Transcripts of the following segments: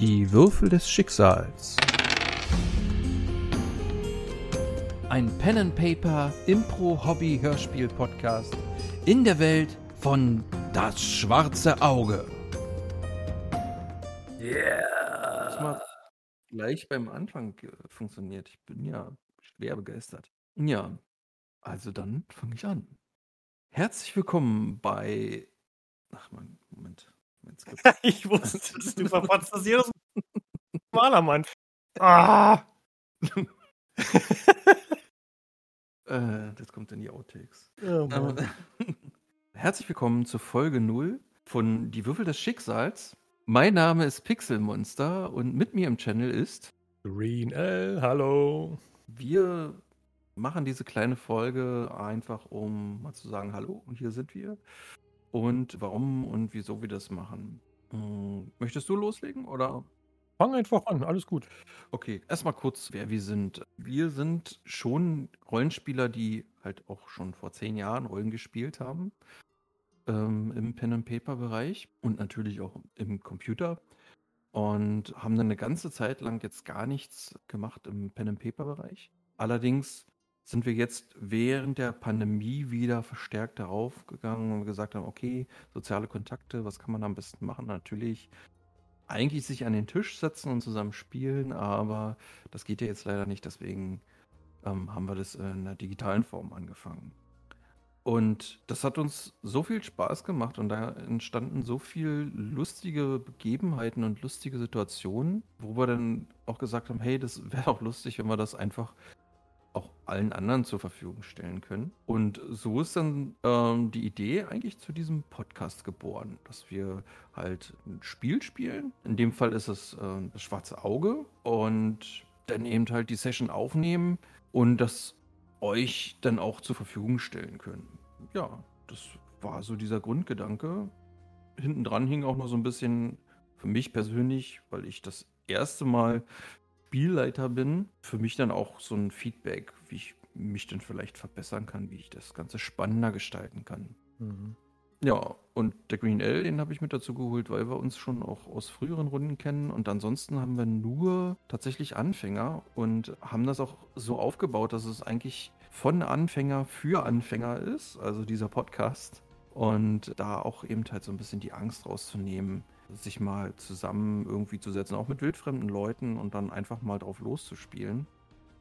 Die Würfel des Schicksals. Ein Pen and Paper Impro Hobby Hörspiel Podcast in der Welt von Das schwarze Auge. Yeah. Das mal gleich beim Anfang funktioniert. Ich bin ja schwer begeistert. Ja, also dann fange ich an. Herzlich willkommen bei. Ach man, Moment. ich wusste es, du verpatzt das jedes Mal, Mann. Ah! äh, das kommt in die Outtakes. Oh, Herzlich willkommen zur Folge 0 von Die Würfel des Schicksals. Mein Name ist Pixelmonster und mit mir im Channel ist Green L. Hallo. Wir machen diese kleine Folge einfach, um mal zu sagen, hallo, und hier sind wir und warum und wieso wir das machen. Hm, möchtest du loslegen oder? Fang einfach an, alles gut. Okay, erstmal kurz, wer wir sind. Wir sind schon Rollenspieler, die halt auch schon vor zehn Jahren Rollen gespielt haben. Ähm, Im Pen-and-Paper-Bereich und natürlich auch im Computer. Und haben dann eine ganze Zeit lang jetzt gar nichts gemacht im Pen-and-Paper-Bereich. Allerdings sind wir jetzt während der Pandemie wieder verstärkt darauf gegangen und gesagt haben, okay, soziale Kontakte, was kann man am besten machen? Natürlich eigentlich sich an den Tisch setzen und zusammen spielen, aber das geht ja jetzt leider nicht, deswegen ähm, haben wir das in einer digitalen Form angefangen. Und das hat uns so viel Spaß gemacht und da entstanden so viel lustige Begebenheiten und lustige Situationen, wo wir dann auch gesagt haben, hey, das wäre auch lustig, wenn wir das einfach allen anderen zur Verfügung stellen können. Und so ist dann ähm, die Idee eigentlich zu diesem Podcast geboren, dass wir halt ein Spiel spielen. In dem Fall ist es äh, das schwarze Auge und dann eben halt die Session aufnehmen und das euch dann auch zur Verfügung stellen können. Ja, das war so dieser Grundgedanke. Hinten dran hing auch noch so ein bisschen für mich persönlich, weil ich das erste Mal Spielleiter bin, für mich dann auch so ein Feedback, wie ich mich dann vielleicht verbessern kann, wie ich das Ganze spannender gestalten kann. Mhm. Ja, und der Green L, den habe ich mit dazu geholt, weil wir uns schon auch aus früheren Runden kennen. Und ansonsten haben wir nur tatsächlich Anfänger und haben das auch so aufgebaut, dass es eigentlich von Anfänger für Anfänger ist, also dieser Podcast. Und da auch eben halt so ein bisschen die Angst rauszunehmen, sich mal zusammen irgendwie zu setzen, auch mit wildfremden Leuten und dann einfach mal drauf loszuspielen.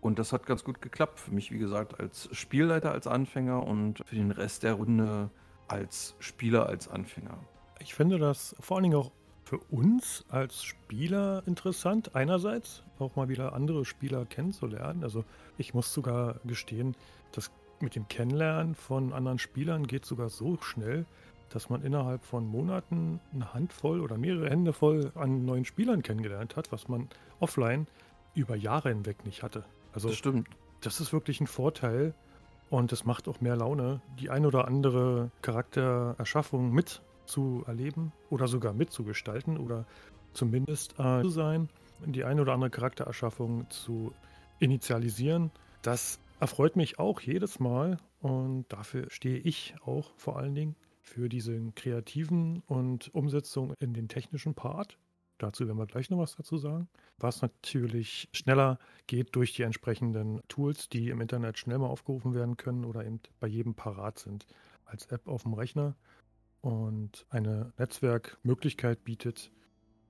Und das hat ganz gut geklappt. Für mich, wie gesagt, als Spielleiter, als Anfänger und für den Rest der Runde als Spieler, als Anfänger. Ich finde das vor allen Dingen auch für uns als Spieler interessant. Einerseits auch mal wieder andere Spieler kennenzulernen. Also ich muss sogar gestehen, das mit dem Kennenlernen von anderen Spielern geht sogar so schnell, dass man innerhalb von Monaten eine Handvoll oder mehrere Hände voll an neuen Spielern kennengelernt hat, was man offline über Jahre hinweg nicht hatte. Also das stimmt. Das ist wirklich ein Vorteil und es macht auch mehr Laune, die ein oder andere Charaktererschaffung mit zu erleben oder sogar mitzugestalten oder zumindest äh, zu sein, die ein oder andere Charaktererschaffung zu initialisieren. Das erfreut mich auch jedes Mal und dafür stehe ich auch vor allen Dingen für diese kreativen und Umsetzung in den technischen Part. Dazu werden wir gleich noch was dazu sagen. Was natürlich schneller geht durch die entsprechenden Tools, die im Internet schnell mal aufgerufen werden können oder eben bei jedem parat sind als App auf dem Rechner und eine Netzwerkmöglichkeit bietet,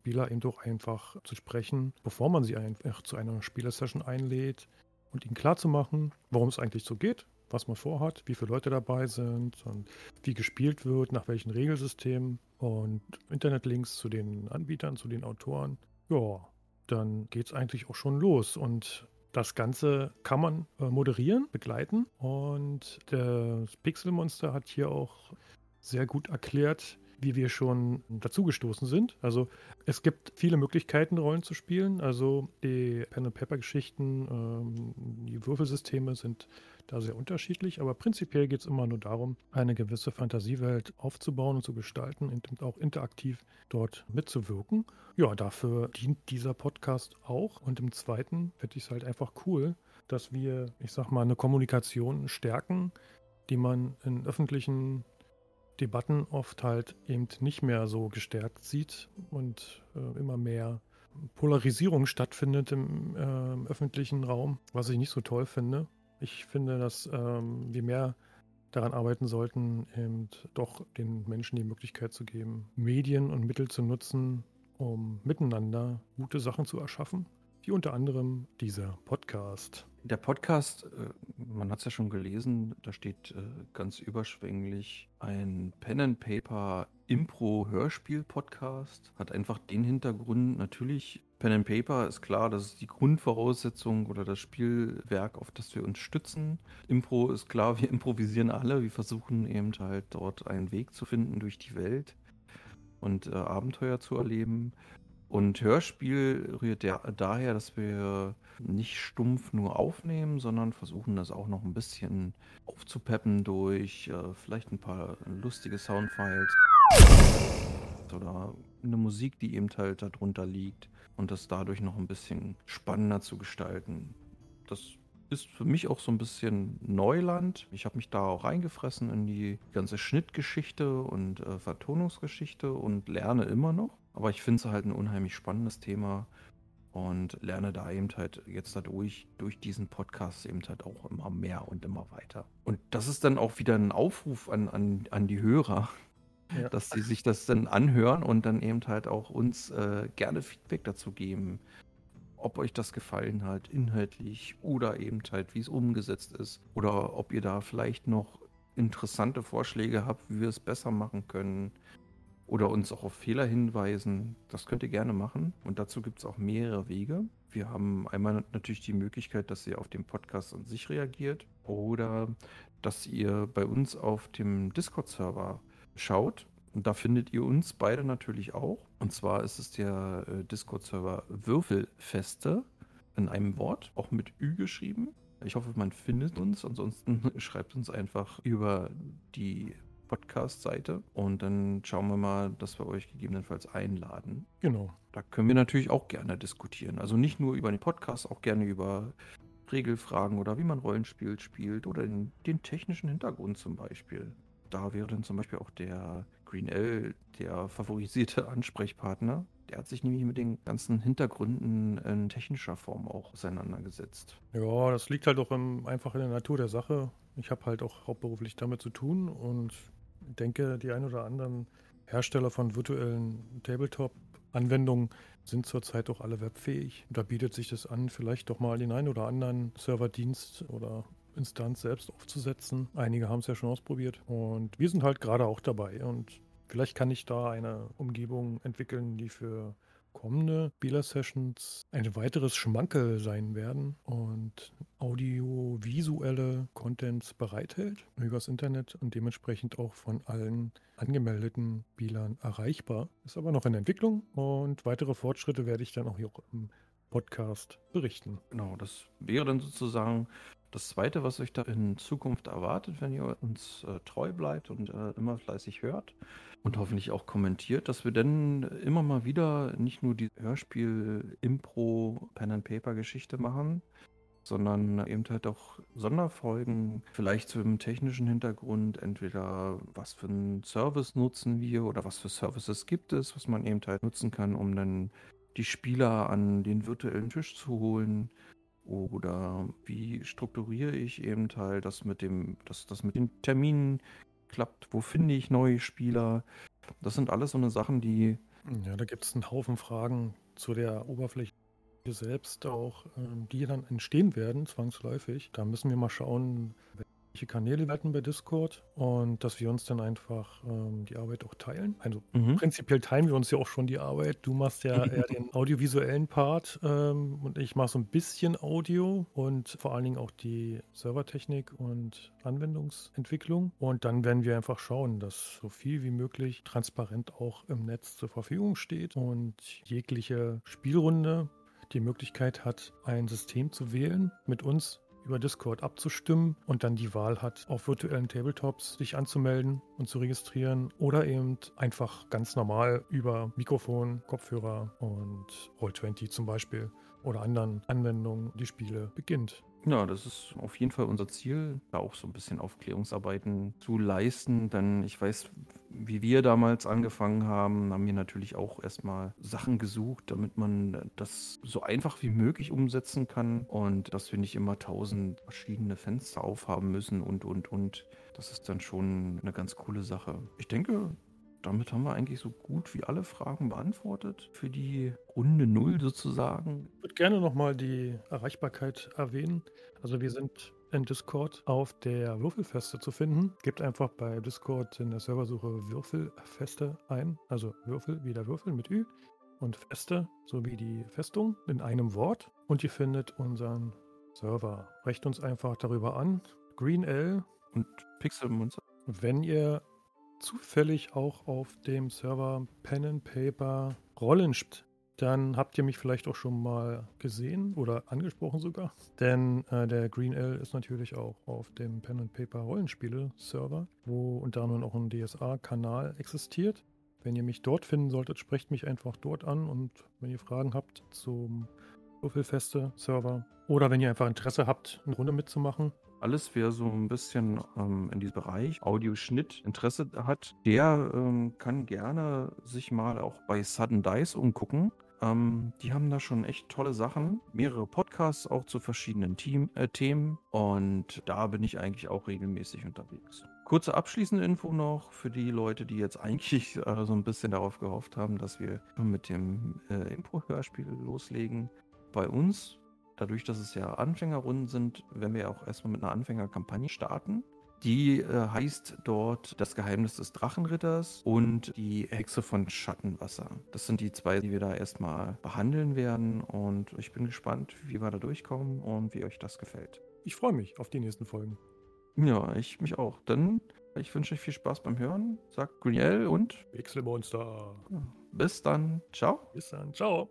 Spieler eben doch einfach zu sprechen, bevor man sie einfach zu einer Spielersession einlädt und ihnen klarzumachen, worum es eigentlich so geht, was man vorhat, wie viele Leute dabei sind und wie gespielt wird, nach welchen Regelsystemen und Internetlinks zu den Anbietern, zu den Autoren. Ja, dann geht es eigentlich auch schon los und das Ganze kann man äh, moderieren, begleiten und das Pixelmonster hat hier auch sehr gut erklärt, wie wir schon dazugestoßen sind. Also es gibt viele Möglichkeiten, Rollen zu spielen. Also die Pen-and-Paper-Geschichten, ähm, die Würfelsysteme sind da sehr unterschiedlich, aber prinzipiell geht es immer nur darum, eine gewisse Fantasiewelt aufzubauen und zu gestalten und auch interaktiv dort mitzuwirken. Ja, dafür dient dieser Podcast auch. Und im zweiten finde ich es halt einfach cool, dass wir, ich sag mal, eine Kommunikation stärken, die man in öffentlichen Debatten oft halt eben nicht mehr so gestärkt sieht und äh, immer mehr Polarisierung stattfindet im äh, öffentlichen Raum, was ich nicht so toll finde. Ich finde, dass ähm, wir mehr daran arbeiten sollten, eben doch den Menschen die Möglichkeit zu geben, Medien und Mittel zu nutzen, um miteinander gute Sachen zu erschaffen, wie unter anderem dieser Podcast. Der Podcast, äh, man hat es ja schon gelesen, da steht äh, ganz überschwänglich ein Pen and Paper Impro Hörspiel Podcast. Hat einfach den Hintergrund, natürlich Pen and Paper ist klar, das ist die Grundvoraussetzung oder das Spielwerk, auf das wir uns stützen. Impro ist klar, wir improvisieren alle, wir versuchen eben halt dort einen Weg zu finden durch die Welt und äh, Abenteuer zu erleben. Und Hörspiel rührt der, daher, dass wir nicht stumpf nur aufnehmen, sondern versuchen das auch noch ein bisschen aufzupeppen durch äh, vielleicht ein paar lustige Soundfiles oder eine Musik, die eben halt darunter liegt und das dadurch noch ein bisschen spannender zu gestalten. Das ist für mich auch so ein bisschen Neuland. Ich habe mich da auch reingefressen in die ganze Schnittgeschichte und äh, Vertonungsgeschichte und lerne immer noch. Aber ich finde es halt ein unheimlich spannendes Thema und lerne da eben halt jetzt dadurch, durch diesen Podcast eben halt auch immer mehr und immer weiter. Und das ist dann auch wieder ein Aufruf an, an, an die Hörer, ja. dass sie sich das dann anhören und dann eben halt auch uns äh, gerne Feedback dazu geben, ob euch das gefallen hat, inhaltlich oder eben halt, wie es umgesetzt ist oder ob ihr da vielleicht noch interessante Vorschläge habt, wie wir es besser machen können oder uns auch auf Fehler hinweisen. Das könnt ihr gerne machen und dazu gibt es auch mehrere Wege. Wir haben einmal natürlich die Möglichkeit, dass ihr auf den Podcast an sich reagiert oder dass ihr bei uns auf dem Discord-Server schaut. Und da findet ihr uns beide natürlich auch. Und zwar ist es der äh, Discord-Server Würfelfeste in einem Wort, auch mit Ü geschrieben. Ich hoffe, man findet uns. Ansonsten schreibt uns einfach über die Podcast-Seite und dann schauen wir mal, dass wir euch gegebenenfalls einladen. Genau. Da können wir natürlich auch gerne diskutieren. Also nicht nur über den Podcast, auch gerne über Regelfragen oder wie man Rollenspiel spielt oder den, den technischen Hintergrund zum Beispiel. Da wäre dann zum Beispiel auch der Green L der favorisierte Ansprechpartner. Der hat sich nämlich mit den ganzen Hintergründen in technischer Form auch auseinandergesetzt. Ja, das liegt halt auch im, einfach in der Natur der Sache. Ich habe halt auch hauptberuflich damit zu tun und denke, die ein oder anderen Hersteller von virtuellen Tabletop-Anwendungen sind zurzeit auch alle webfähig. Da bietet sich das an, vielleicht doch mal den einen oder anderen Serverdienst oder Instanz selbst aufzusetzen. Einige haben es ja schon ausprobiert und wir sind halt gerade auch dabei und vielleicht kann ich da eine Umgebung entwickeln, die für kommende Spieler-Sessions ein weiteres Schmankel sein werden und audiovisuelle Contents bereithält übers Internet und dementsprechend auch von allen angemeldeten Spielern erreichbar. Ist aber noch in Entwicklung und weitere Fortschritte werde ich dann auch hier im Podcast berichten. Genau, das wäre dann sozusagen das Zweite, was euch da in Zukunft erwartet, wenn ihr uns äh, treu bleibt und äh, immer fleißig hört und hoffentlich auch kommentiert, dass wir dann immer mal wieder nicht nur die Hörspiel-Impro-Pen-and-Paper-Geschichte machen, sondern eben halt auch Sonderfolgen, vielleicht zum technischen Hintergrund, entweder was für einen Service nutzen wir oder was für Services gibt es, was man eben halt nutzen kann, um dann die Spieler an den virtuellen Tisch zu holen oder wie strukturiere ich eben halt das mit dem, dass das mit den Terminen klappt? Wo finde ich neue Spieler? Das sind alles so eine Sachen, die. Ja, da gibt es einen Haufen Fragen zu der Oberfläche selbst auch, ähm, die dann entstehen werden, zwangsläufig. Da müssen wir mal schauen, welche Kanäle wir hatten bei Discord und dass wir uns dann einfach ähm, die Arbeit auch teilen. Also mhm. prinzipiell teilen wir uns ja auch schon die Arbeit. Du machst ja eher den audiovisuellen Part ähm, und ich mache so ein bisschen Audio und vor allen Dingen auch die Servertechnik und Anwendungsentwicklung. Und dann werden wir einfach schauen, dass so viel wie möglich transparent auch im Netz zur Verfügung steht und jegliche Spielrunde die Möglichkeit hat, ein System zu wählen, mit uns über Discord abzustimmen und dann die Wahl hat, auf virtuellen Tabletops sich anzumelden und zu registrieren oder eben einfach ganz normal über Mikrofon, Kopfhörer und Roll20 zum Beispiel oder anderen Anwendungen die Spiele beginnt. Ja, das ist auf jeden Fall unser Ziel, da auch so ein bisschen Aufklärungsarbeiten zu leisten, denn ich weiß, wie wir damals angefangen haben, haben wir natürlich auch erstmal Sachen gesucht, damit man das so einfach wie möglich umsetzen kann und dass wir nicht immer tausend verschiedene Fenster aufhaben müssen und, und, und. Das ist dann schon eine ganz coole Sache. Ich denke, damit haben wir eigentlich so gut wie alle Fragen beantwortet für die Runde Null sozusagen. Ich würde gerne nochmal die Erreichbarkeit erwähnen. Also wir sind in Discord auf der Würfelfeste zu finden. Gebt einfach bei Discord in der Serversuche Würfelfeste ein. Also Würfel wie der Würfel mit Ü und Feste sowie die Festung in einem Wort. Und ihr findet unseren Server. Recht uns einfach darüber an. Green L. Und Pixelmunzer. Wenn ihr zufällig auch auf dem Server Pen and Paper Rollen spielt, dann habt ihr mich vielleicht auch schon mal gesehen oder angesprochen sogar. Denn äh, der Green L ist natürlich auch auf dem Pen and Paper Rollenspiele Server, wo unter anderem auch ein DSA-Kanal existiert. Wenn ihr mich dort finden solltet, sprecht mich einfach dort an und wenn ihr Fragen habt zum Würfelfeste Server oder wenn ihr einfach Interesse habt, eine Runde mitzumachen, alles, wer so ein bisschen ähm, in diesem Bereich Audioschnitt Interesse hat, der ähm, kann gerne sich mal auch bei Sudden Dice umgucken. Ähm, die haben da schon echt tolle Sachen. Mehrere Podcasts auch zu verschiedenen Team, äh, Themen. Und da bin ich eigentlich auch regelmäßig unterwegs. Kurze abschließende Info noch für die Leute, die jetzt eigentlich äh, so ein bisschen darauf gehofft haben, dass wir mit dem äh, Impro-Hörspiel loslegen. Bei uns dadurch, dass es ja Anfängerrunden sind, werden wir auch erstmal mit einer Anfängerkampagne starten. Die äh, heißt dort Das Geheimnis des Drachenritters und die Hexe von Schattenwasser. Das sind die zwei, die wir da erstmal behandeln werden und ich bin gespannt, wie wir da durchkommen und wie euch das gefällt. Ich freue mich auf die nächsten Folgen. Ja, ich mich auch. Dann, ich wünsche euch viel Spaß beim Hören. Sagt Griel und Pixelmonster. Bis dann. Ciao. Bis dann. Ciao.